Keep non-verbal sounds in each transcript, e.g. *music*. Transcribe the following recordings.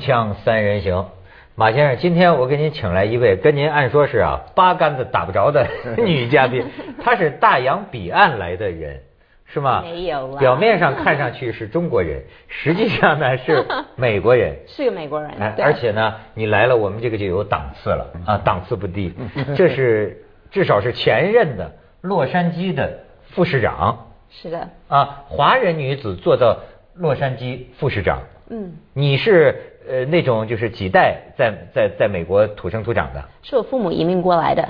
锵锵三人行，马先生，今天我给您请来一位跟您按说是啊八竿子打不着的 *laughs* 女嘉宾，她是大洋彼岸来的人，是吗？没有表面上看上去是中国人，*laughs* 实际上呢是美国人。*laughs* 是个美国人。哎，而且呢，你来了，我们这个就有档次了啊，档次不低。这是至少是前任的洛杉矶的副市长。是的。啊，华人女子做到洛杉矶副市长。嗯，你是呃那种就是几代在在在美国土生土长的？是我父母移民过来的，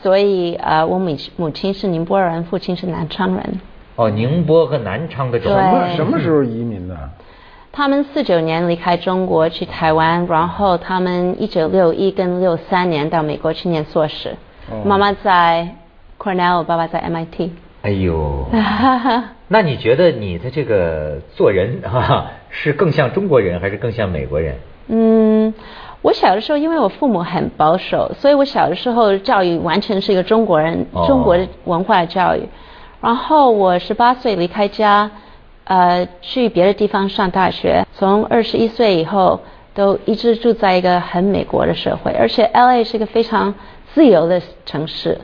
所以呃，我母母亲是宁波人，父亲是南昌人。哦，宁波和南昌的什么什么时候移民的？他们四九年离开中国去台湾，然后他们一九六一跟六三年到美国去念硕士。妈妈在 Cornell，爸爸在 MIT。哎呦，*laughs* 那你觉得你的这个做人 *laughs* 哈是更像中国人还是更像美国人？嗯，我小的时候因为我父母很保守，所以我小的时候教育完全是一个中国人中国的文化教育。然后我十八岁离开家，呃，去别的地方上大学。从二十一岁以后，都一直住在一个很美国的社会，而且 L A 是一个非常自由的城市，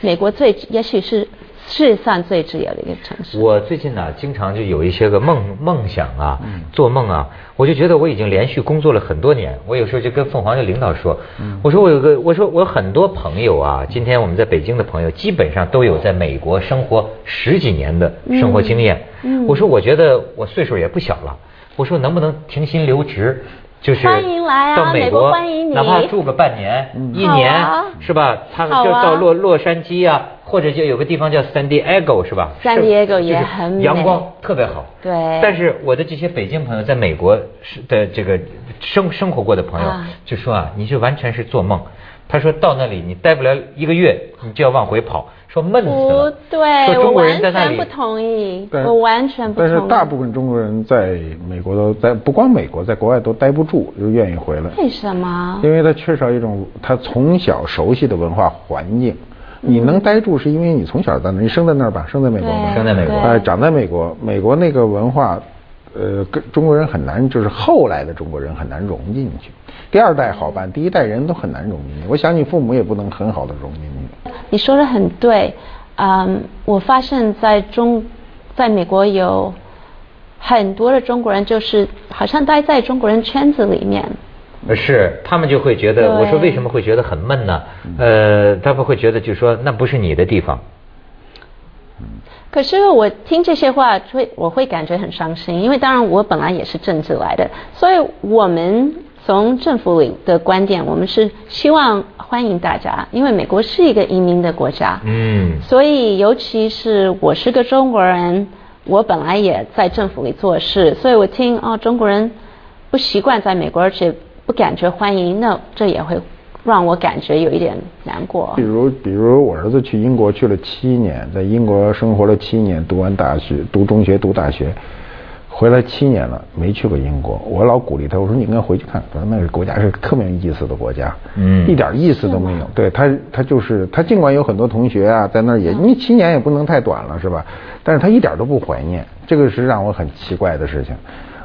美国最也许是。世界上最自由的一个城市。我最近呢，经常就有一些个梦梦想啊，做梦啊，我就觉得我已经连续工作了很多年。我有时候就跟凤凰的领导说，我说我有个，我说我很多朋友啊，今天我们在北京的朋友，基本上都有在美国生活十几年的生活经验。我说我觉得我岁数也不小了，我说能不能停薪留职？就是到美国，哪怕住个半年、一年，是吧？他们就到洛洛杉矶啊，或者就有个地方叫 San Diego，是吧？San Diego 也很美阳光特别好。对。但是我的这些北京朋友在美国是的这个生生活过的朋友就说啊，你就完全是做梦。他说到那里你待不了一个月，你就要往回跑。说闷死了。不对，我完全不同意。我完全不同意。但是大部分中国人在美国都在，不光美国，在国外都待不住，就愿意回来。为什么？因为他缺少一种他从小熟悉的文化环境。你能待住，是因为你从小在那，你生在那儿吧，生在美国吧，生在美国，哎，长在美国，美国那个文化，呃，跟中国人很难，就是后来的中国人很难融进去。第二代好办，第一代人都很难融进去。我想你父母也不能很好的融进去。你说的很对，嗯，我发现在中，在美国有很多的中国人，就是好像待在中国人圈子里面。是，他们就会觉得，我说为什么会觉得很闷呢？呃，他们会觉得，就说那不是你的地方。可是我听这些话，会我会感觉很伤心，因为当然我本来也是政治来的，所以我们。从政府里的观点，我们是希望欢迎大家，因为美国是一个移民的国家。嗯。所以，尤其是我是个中国人，我本来也在政府里做事，所以我听哦，中国人不习惯在美国，而且不感觉欢迎，那这也会让我感觉有一点难过。比如，比如我儿子去英国去了七年，在英国生活了七年，读完大学，读中学，读大学。回来七年了，没去过英国。我老鼓励他，我说你应该回去看。他说那个国家是特别有意思的国家，嗯，一点意思都没有。对他，他就是他，尽管有很多同学啊在那儿也，你七年也不能太短了，是吧？但是他一点都不怀念，这个是让我很奇怪的事情。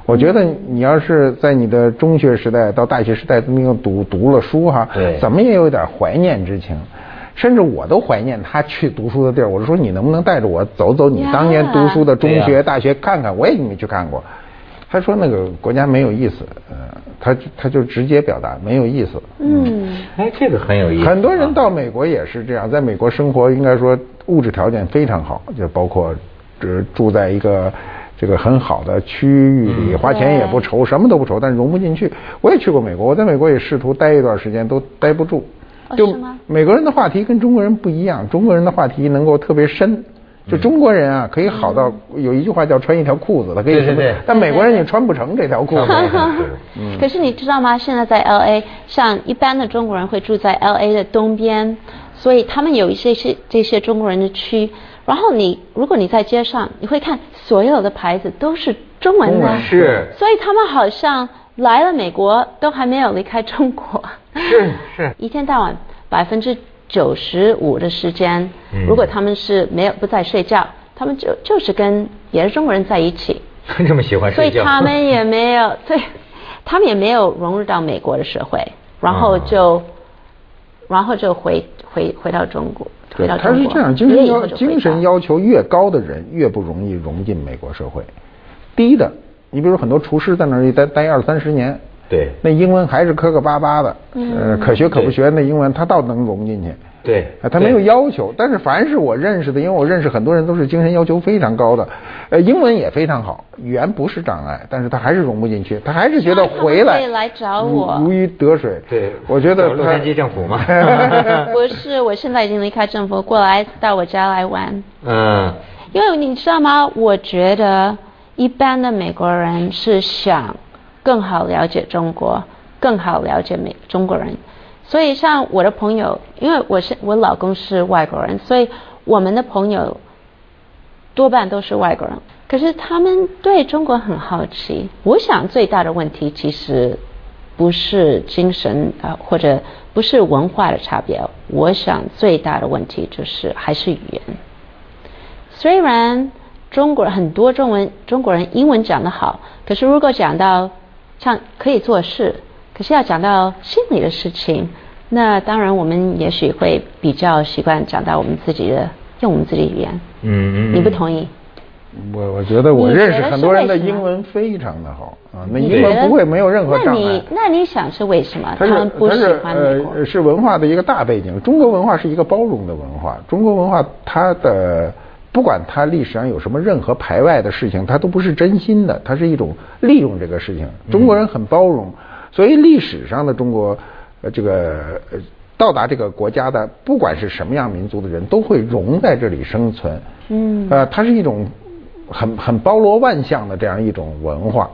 我觉得你要是在你的中学时代到大学时代都没有读读了书哈，对，怎么也有点怀念之情。甚至我都怀念他去读书的地儿。我就说你能不能带着我走走你当年读书的中学、大学看看？我也没去看过。他说那个国家没有意思，呃，他他就直接表达没有意思。嗯，哎，这个很有意思。很多人到美国也是这样，在美国生活应该说物质条件非常好，就包括这住在一个这个很好的区域里，花钱也不愁，什么都不愁，但是融不进去。我也去过美国，我在美国也试图待一段时间，都待不住。就美国人的话题跟中国人不一样，中国人的话题能够特别深。就中国人啊，可以好到有一句话叫穿一条裤子，他可以什么？但美国人你穿不成这条裤子。*laughs* *laughs* 可是你知道吗？现在在 L A，像一般的中国人会住在 L A 的东边，所以他们有一些是这些中国人的区。然后你如果你在街上，你会看所有的牌子都是中文的，是。所以他们好像来了美国都还没有离开中国。是是，*laughs* 一天到晚百分之九十五的时间，如果他们是没有不在睡觉，他们就就是跟也是中国人在一起。*laughs* 这么喜欢睡觉，所以他们也没有对，*laughs* 他们也没有融入到美国的社会，然后就，然后就回回回到中国，回到中国。他是这样，精神要精神要求越高的人，越不容易融进美国社会。低的，你比如很多厨师在那儿待待二三十年，对，那英文还是磕磕巴巴的，呃，可学可不学，那英文他倒能融进去。对，他没有要求，但是凡是我认识的，因为我认识很多人都是精神要求非常高的，呃，英文也非常好，语言不是障碍，但是他还是融不进去，他还是觉得回来来找我如鱼得水。对，我觉得洛杉矶政府嘛，*laughs* 不是，我现在已经离开政府，过来到我家来玩。嗯，因为你知道吗？我觉得一般的美国人是想更好了解中国，更好了解美中国人。所以，像我的朋友，因为我是我老公是外国人，所以我们的朋友多半都是外国人。可是他们对中国很好奇。我想最大的问题其实不是精神啊，或者不是文化的差别。我想最大的问题就是还是语言。虽然中国很多中文中国人英文讲得好，可是如果讲到像可以做事，可是要讲到心里的事情。那当然，我们也许会比较习惯讲到我们自己的，用我们自己的语言。嗯嗯。你不同意？我我觉得我认识很多人的英文非常的好啊，那英文不会没有任何障碍。那你那你想是为什么？他们不喜欢美国？呃，是文化的一个大背景。中国文化是一个包容的文化。中国文化它的不管它历史上有什么任何排外的事情，它都不是真心的，它是一种利用这个事情。中国人很包容，所以历史上的中国。呃，这个到达这个国家的，不管是什么样民族的人，都会融在这里生存。嗯。呃，它是一种很很包罗万象的这样一种文化，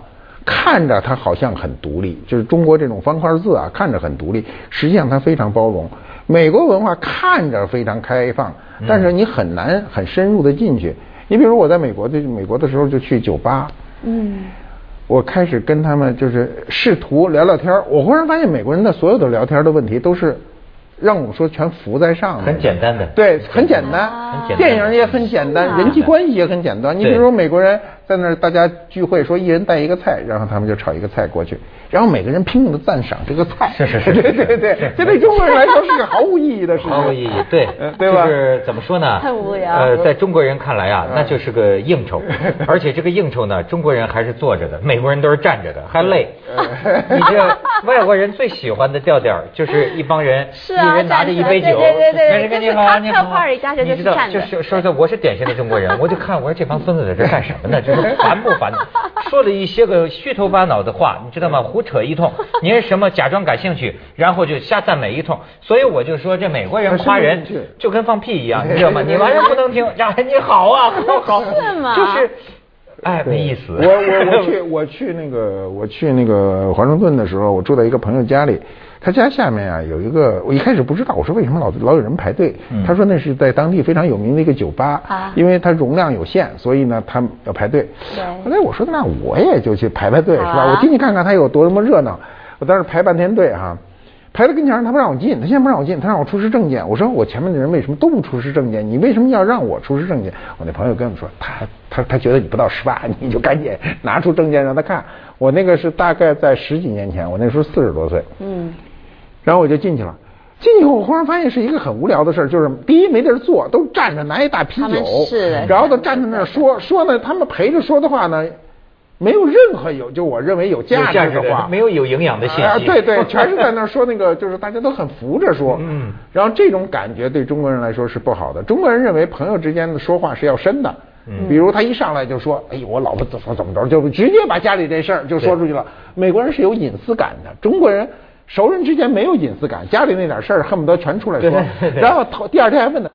看着它好像很独立，就是中国这种方块字啊，看着很独立，实际上它非常包容。美国文化看着非常开放，但是你很难很深入的进去。你比如我在美国的美国的时候，就去酒吧。嗯。我开始跟他们就是试图聊聊天我忽然发现美国人的所有的聊天的问题都是让我说全浮在上面，很简单的，对，很简单，电影也很简单，人际关系也很简单。你比如说美国人在那儿大家聚会，说一人带一个菜，然后他们就炒一个菜过去。然后每个人拼命的赞赏这个菜，是是 *laughs* 是，对对对，这对中国人来说是个毫无意义的事情，毫无意义，对，*laughs* 对吧？就是怎么说呢？太无聊。呃，在中国人看来啊，那就是个应酬，而且这个应酬呢，中国人还是坐着的，美国人都是站着的，还累。你这外国人最喜欢的调调就是一帮人，一人拿着一杯酒，没人跟你好，你好，你知道，就是说说我是典型的中国人，我就看我说这帮孙子在这干什么呢？这是烦不烦？说了一些个虚头巴脑的话，你知道吗？胡扯一通。您是什么？假装感兴趣，然后就瞎赞美一通。所以我就说，这美国人夸人就跟放屁一样，你知道吗？你完全不能听，呀，你好啊，好，是吗？就是，哎，没意思。我我我去我去那个我去那个华盛顿的时候，我住在一个朋友家里。他家下面啊有一个，我一开始不知道，我说为什么老老有人排队？他说那是在当地非常有名的一个酒吧，因为它容量有限，所以呢他要排队。后来我说那我也就去排排队是吧？我进去看看他有多么热闹。我当时排半天队哈，排到跟前他不让我进，他先不让我进，他让我出示证件。我说我前面的人为什么都不出示证件？你为什么要让我出示证件？我那朋友跟我说，他他他觉得你不到十八，你就赶紧拿出证件让他看。我那个是大概在十几年前，我那时候四十多岁。嗯。然后我就进去了，进去以后我忽然发现是一个很无聊的事儿，就是第一没地儿坐，都站着拿一大啤酒，然后都站在那儿说说呢，他们陪着说的话呢，没有任何有就我认为有价值的话，没有有营养的信息，啊对对，全是在那儿说那个就是大家都很扶着说，嗯，然后这种感觉对中国人来说是不好的，中国人认为朋友之间的说话是要深的，嗯，比如他一上来就说，哎呦我老婆怎么怎么着，就直接把家里这事儿就说出去了，美国人是有隐私感的，中国人。熟人之间没有隐私感，家里那点事儿恨不得全出来说，然后头第二天还问他，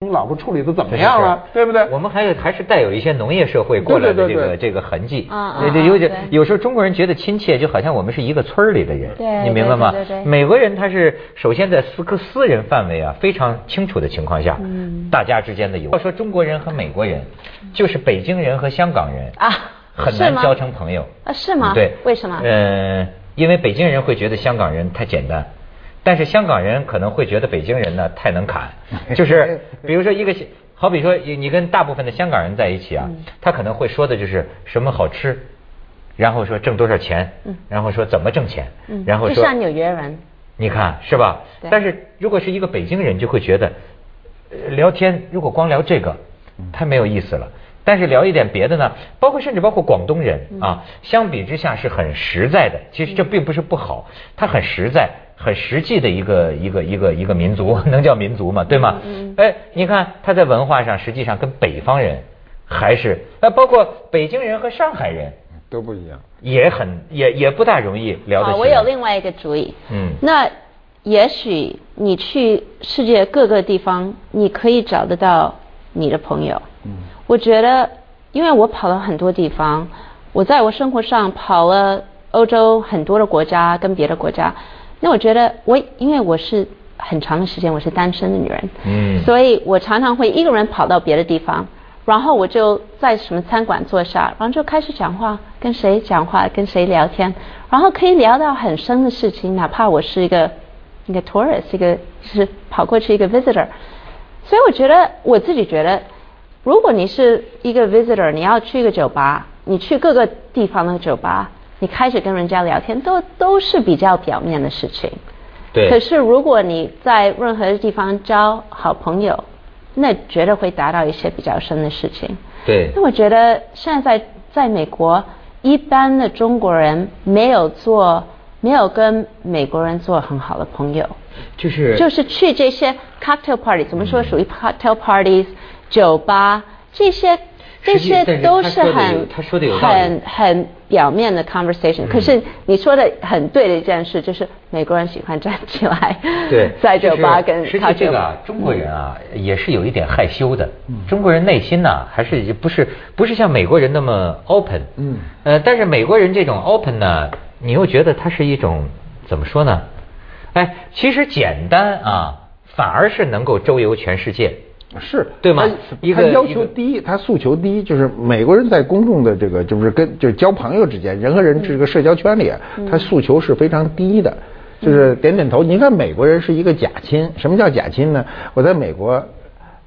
你老婆处理的怎么样了，对不对？我们还有还是带有一些农业社会过来的这个这个痕迹，啊对对有点有时候中国人觉得亲切，就好像我们是一个村里的人，你明白吗？美国人他是首先在私个私人范围啊非常清楚的情况下，大家之间的友。要说中国人和美国人，就是北京人和香港人啊，很难交成朋友啊？是吗？对，为什么？嗯。因为北京人会觉得香港人太简单，但是香港人可能会觉得北京人呢太能侃。*laughs* 就是比如说一个，好比说你跟大部分的香港人在一起啊，他可能会说的就是什么好吃，然后说挣多少钱，然后说怎么挣钱，然后说就像纽约人，你看是吧？但是如果是一个北京人，就会觉得呃聊天如果光聊这个，太没有意思了。但是聊一点别的呢，包括甚至包括广东人啊，相比之下是很实在的。其实这并不是不好，他很实在、很实际的一个一个一个一个民族，*laughs* 能叫民族吗？对吗？哎，你看他在文化上实际上跟北方人还是，呃，包括北京人和上海人都不一样。也很也也不大容易聊得来。我有另外一个主意。嗯那也许你去世界各个地方，你可以找得到你的朋友。嗯。我觉得，因为我跑了很多地方，我在我生活上跑了欧洲很多的国家跟别的国家，那我觉得我因为我是很长的时间我是单身的女人，嗯。所以我常常会一个人跑到别的地方，然后我就在什么餐馆坐下，然后就开始讲话，跟谁讲话，跟谁聊天，然后可以聊到很深的事情，哪怕我是一个一个 tourist，一个就是跑过去一个 visitor，所以我觉得我自己觉得，如果你是一个 visitor，你要去一个酒吧，你去各个地方的酒吧，你开始跟人家聊天，都都是比较表面的事情。对。可是如果你在任何地方交好朋友，那绝对会达到一些比较深的事情。对那我觉得现在在在美国，一般的中国人没有做，没有跟美国人做很好的朋友，就是就是去这些 cocktail party，怎么说属于 cocktail parties、酒吧这些。这些都是很他说的有道理嗯很很表面的 conversation，、可是你说的很对的一件事，就是美国人喜欢站起来，对，*laughs* 在酒吧跟就是实际 cocktail 这个啊，中国人啊也是有一点害羞的。中国人内心呢、还是不是不是像美国人那么 open。嗯。呃，但是美国人这种 open 呢，你又觉得它是一种怎么说呢？哎，其实简单啊，反而是能够周游全世界。是对吗？他一个要求低，他诉求低，就是美国人在公众的这个就是跟就是交朋友之间，人和人这个社交圈里，他诉求是非常低的，就是点点头。你看美国人是一个假亲，什么叫假亲呢？我在美国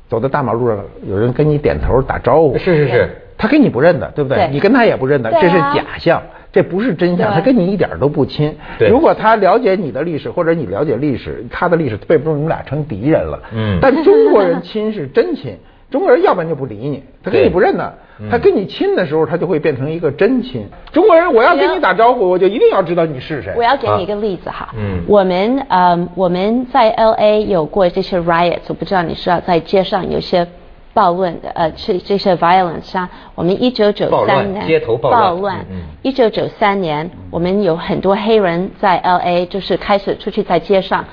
走在大马路上，有人跟你点头打招呼，是是是，他跟你不认的，对不对？对你跟他也不认的，啊这是假象。这不是真相，他跟你一点都不亲。对如果他了解你的历史，或者你了解历史，他的历史背不住，你们俩成敌人了。嗯但中国人亲是真亲，中国人要不然就不理你，他跟你不认得嗯。他跟你亲的时候，他就会变成一个真亲。中国人，我要跟你打招呼，我就一定要知道你是谁。我要给你一个例子哈，嗯我们呃我们在 L A 有过这些 riots，我不知道你知道在街上有些暴乱的呃这这些 violence，啊我们一九九三年街头暴乱一九九三年我们有很多黑人在 L A 就是开始出去在街上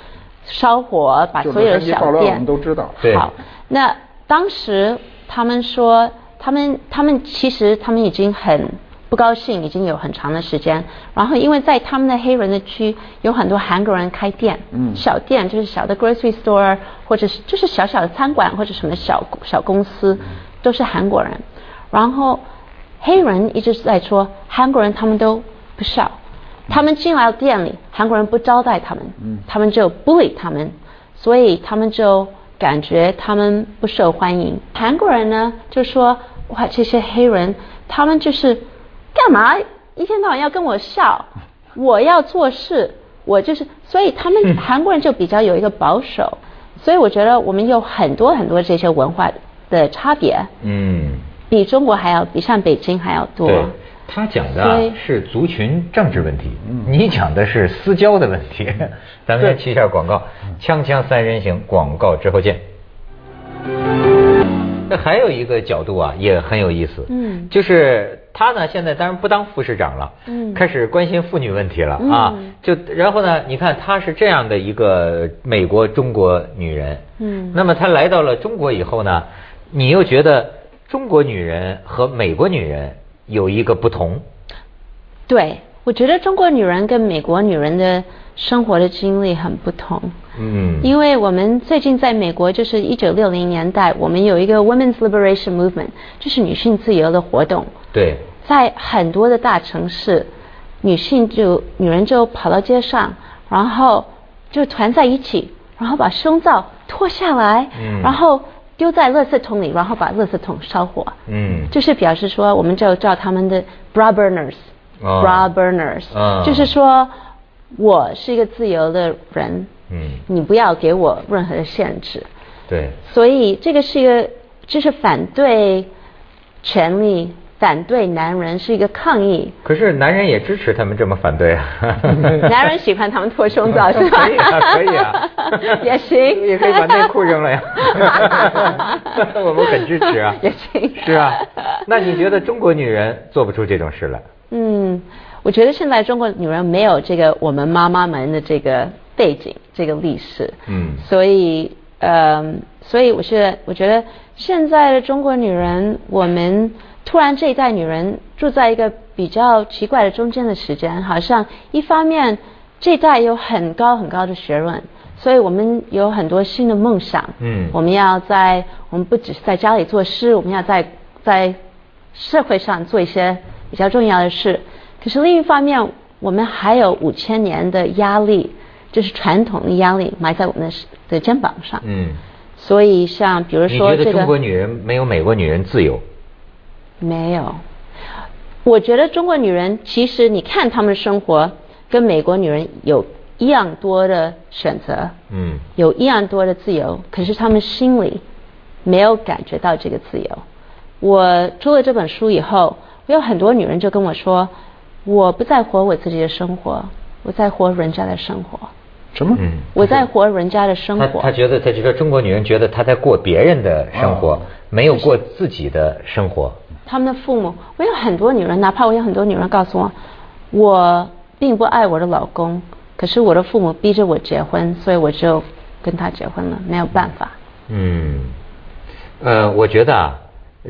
烧火，把所有的小洛杉矶暴乱，我店们都知道。对好，那当时他们说，他们他们其实他们已经很不高兴，已经有很长的时间。然后因为在他们的黑人的区，有很多韩国人开店，嗯小店就是小的 grocery store，或者是就是小小的餐馆或者什么小小公司，都是韩国人。然后黑人一直在说韩国人他们都不笑，他们进来店里，韩国人不招待他们，他们就 bully 他们，所以他们就感觉他们不受欢迎。韩国人呢就说哇这些黑人他们就是干嘛一天到晚要跟我笑，我要做事，我就是，所以他们韩国人就比较有一个保守，所以我觉得我们有很多很多这些文化的差别，嗯。比中国还要比上北京还要多。他讲的是族群政治问题，你讲的是私交的问题。咱们先去一下广告，锵锵三人行，广告之后见。这还有一个角度啊，也很有意思。嗯就是他呢，现在当然不当副市长了，嗯开始关心妇女问题了嗯啊。就然后呢，你看她是这样的一个美国中国女人，嗯那么她来到了中国以后呢，你又觉得中国女人和美国女人有一个不同。对，我觉得中国女人跟美国女人的生活的经历很不同。嗯，因为我们最近在美国，就是一九六零年代，我们有一个 Women's Liberation Movement，就是女性自由的活动。对，在很多的大城市，女性就女人就跑到街上，然后就团在一起，然后把胸罩脱下来，嗯然后丢在垃圾桶里，然后把垃圾桶烧火。嗯，就是表示说，我们就叫他们的 bra burners，哦 bra burners，、嗯就是说我是一个自由的人，嗯，你不要给我任何的限制。对，所以这个是一个，就是反对权利、反对男人是一个抗议。可是男人也支持他们这么反对啊。*laughs* 男人喜欢他们脱胸罩是吧？*laughs* 可以啊，可以啊，*laughs* 也行也可以把内裤扔了呀。我们很支持啊，也行是啊，那你觉得中国女人做不出这种事来？嗯，我觉得现在中国女人没有这个我们妈妈们的这个背景、这个历史，嗯所以呃，所以我是我觉得现在的中国女人，我们突然这一代女人住在一个比较奇怪的中间的时间，好像一方面这一代有很高很高的学问。所以我们有很多新的梦想，嗯我们要在我们不只是在家里做事，我们要在在社会上做一些比较重要的是。可是另一方面，我们还有五千年的压力，就是传统的压力埋在我们的的肩膀上。嗯，所以像比如说这觉得中国女人没有美国女人自由？没有，我觉得中国女人其实你看她们的生活跟美国女人有一样多的选择，嗯有一样多的自由，可是她们心里没有感觉到这个自由。我出了这本书以后，我有很多女人就跟我说，我不再活我自己的生活，我在活人家的生活，什么？嗯，我在活人家的生她活。她觉得，她就说中国女人觉得她在过别人的生活哦，没有过自己的生活。他们的父母，我有很多女人，哪怕我有很多女人告诉我，我并不爱我的老公，可是我的父母逼着我结婚，所以我就跟他结婚了，没有办法。嗯，呃，我觉得啊，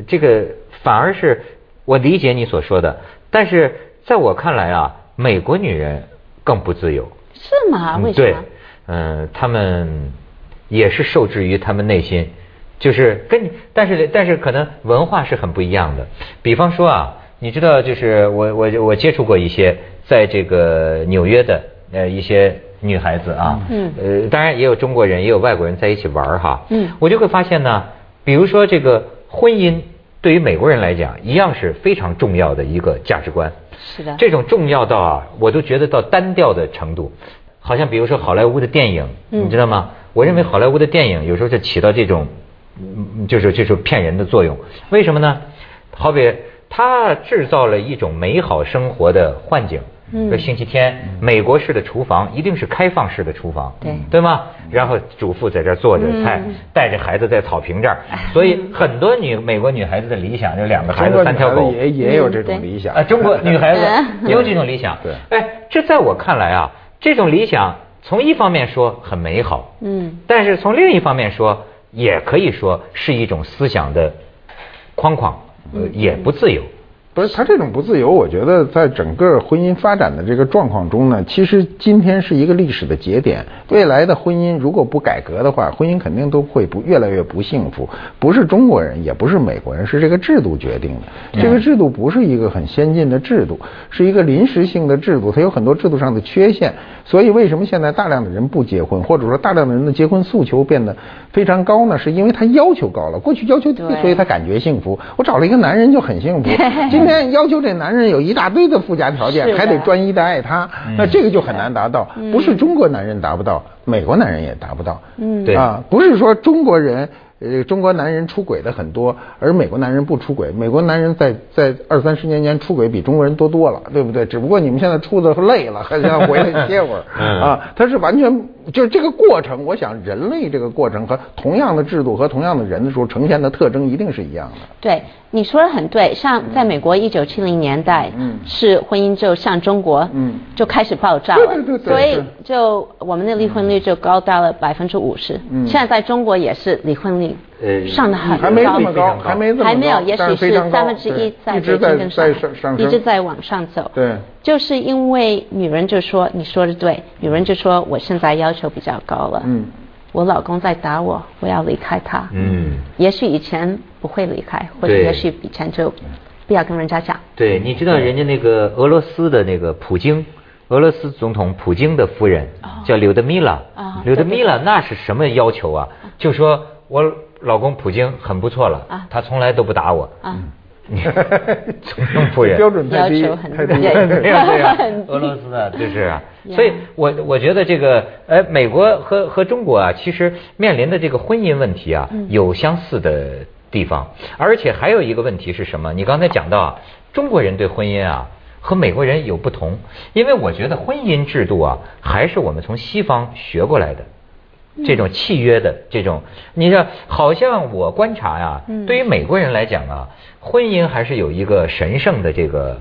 这个反而是我理解你所说的，但是在我看来啊，美国女人更不自由。是吗？为什么？，嗯、他们也是受制于他们内心，就是跟你，但是但是可能文化是很不一样的。比方说啊，你知道，就是我我我接触过一些在这个纽约的呃一些女孩子啊，嗯呃，当然也有中国人，也有外国人在一起玩哈，嗯我就会发现呢，比如说这个婚姻。对于美国人来讲，一样是非常重要的一个价值观。是的。这种重要到啊，我都觉得到单调的程度，好像比如说好莱坞的电影，嗯你知道吗？我认为好莱坞的电影有时候就起到这种，嗯就是就是骗人的作用。为什么呢？好比它制造了一种美好生活的幻景。嗯。说星期天，美国式的厨房一定是开放式的厨房，对。对吗？然后主妇在这儿做着菜，嗯带着孩子在草坪这儿，*laughs* 所以很多女美国女孩子的理想就是两个孩子三条狗，也也有这种理想。啊，中国女孩子嗯 *laughs* 也有这种理想。对。哎，这在我看来啊，这种理想从一方面说很美好，嗯。但是从另一方面说，也可以说是一种思想的框框，呃，也不自由。不是他这种不自由，我觉得在整个婚姻发展的这个状况中呢，其实今天是一个历史的节点。未来的婚姻如果不改革的话，婚姻肯定都会不越来越不幸福。不是中国人，也不是美国人，是这个制度决定的。这个制度不是一个很先进的制度，是一个临时性的制度，它有很多制度上的缺陷。所以为什么现在大量的人不结婚，或者说大量的人的结婚诉求变得非常高呢？是因为他要求高了，过去要求低，所以他感觉幸福。我找了一个男人就很幸福。今天要求这男人有一大堆的附加条件，还得专一的爱他，那这个就很难达到。不是中国男人达不到，美国男人也达不到。嗯对啊，不是说中国人。呃，中国男人出轨的很多，而美国男人不出轨。美国男人在在二三十年前出轨比中国人多多了，对不对？只不过你们现在出的累了，还想回来歇会儿嗯啊。他是完全就是这个过程。我想人类这个过程和同样的制度和同样的人的时候呈现的特征一定是一样的。对，你说的很对。像在美国一九七零年代，嗯是婚姻就像中国，嗯就开始爆炸了，对对对对所以就我们的离婚率就高达了百分之五十。嗯现在在中国也是离婚率呃上的很高，还没这么高，非常高还没这么高，还没有，也许是三分之一在北一直在在上上升，一直在往上走。对，就是因为女人就说你说的对，女人就说我现在要求比较高了，嗯，我老公在打我，我要离开他。嗯，也许以前不会离开，或者也许以前就不要跟人家讲。对，你知道人家那个俄罗斯的那个普京，俄罗斯总统普京的夫人叫柳德米拉啊，柳德米拉那是什么要求啊？就说我老公普京很不错了啊，他从来都不打我。啊，*laughs* 总统夫人。标准太低，太低。*laughs* 对。呀对呀，*laughs* 俄罗斯的就是啊，所以我我觉得这个呃，美国和和中国啊，其实面临的这个婚姻问题啊，有相似的地方，而且还有一个问题是什么？你刚才讲到啊，中国人对婚姻啊和美国人有不同，因为我觉得婚姻制度啊还是我们从西方学过来的。这种契约的这种，你说好像我观察呀，对于美国人来讲啊，婚姻还是有一个神圣的这个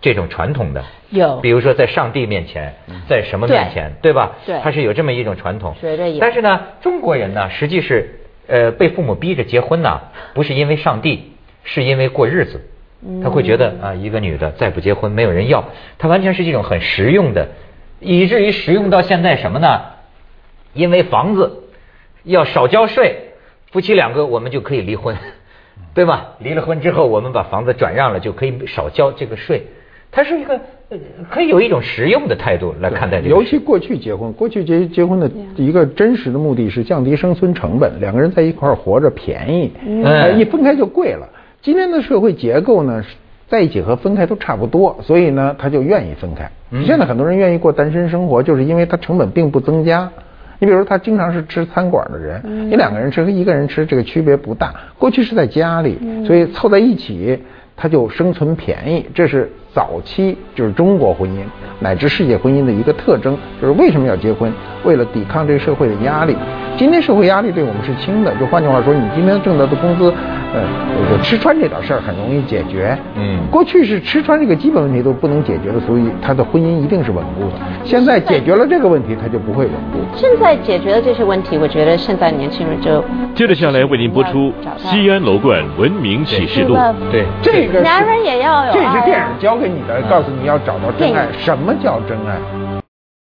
这种传统的。有。比如说在上帝面前，在什么面前，对吧？对。他是有这么一种传统。但是呢，中国人呢，实际是呃被父母逼着结婚呢，不是因为上帝，是因为过日子。他会觉得啊，一个女的再不结婚没有人要，他完全是一种很实用的，以至于实用到现在什么呢？因为房子要少交税，夫妻两个我们就可以离婚，*laughs* 对吧？离了婚之后，我们把房子转让了，就可以少交这个税。它是一个可以有一种实用的态度来看待这个。尤其过去结婚，过去结结婚的一个真实的目的是降低生存成本，两个人在一块儿活着便宜，一分开就贵了。今天的社会结构呢，在一起和分开都差不多，所以呢，他就愿意分开。现在很多人愿意过单身生活，就是因为他成本并不增加。你比如他经常是吃餐馆的人，你两个人吃和一个人吃这个区别不大。过去是在家里，所以凑在一起，他就生存便宜。这是早期就是中国婚姻乃至世界婚姻的一个特征，就是为什么要结婚？为了抵抗这个社会的压力。今天社会压力对我们是轻的，就换句话说，你今天挣到的工资，呃，就吃穿这点事儿很容易解决。嗯，过去是吃穿这个基本问题都不能解决的，所以他的婚姻一定是稳固的。现在解决了这个问题，他就不会稳固。现在解决了这些问题，我觉得现在年轻人就接着下来为您播出《西安楼冠文明启示录》。对，这个男人也要有，这是电影教给你的，告诉你要找到真爱。什么叫真爱？